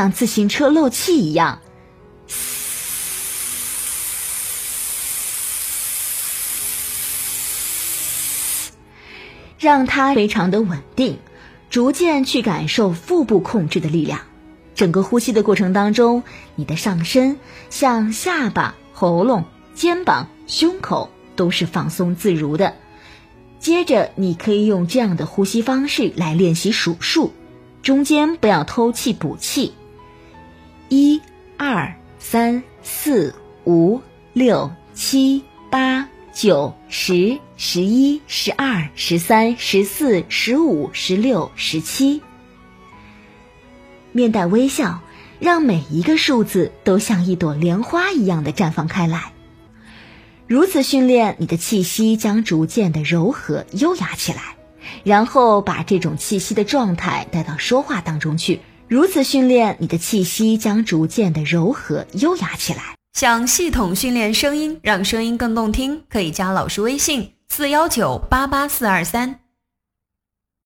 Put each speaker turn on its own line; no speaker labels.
像自行车漏气一样，让它非常的稳定，逐渐去感受腹部控制的力量。整个呼吸的过程当中，你的上身像下巴、喉咙、肩膀、胸口都是放松自如的。接着，你可以用这样的呼吸方式来练习数数，中间不要偷气补气。一、二、三、四、五、六、七、八、九、十、十一、十二、十三、十四、十五、十六、十七。面带微笑，让每一个数字都像一朵莲花一样的绽放开来。如此训练，你的气息将逐渐的柔和优雅起来。然后把这种气息的状态带到说话当中去。如此训练，你的气息将逐渐的柔和优雅起来。
想系统训练声音，让声音更动听，可以加老师微信：四幺九八八四二三。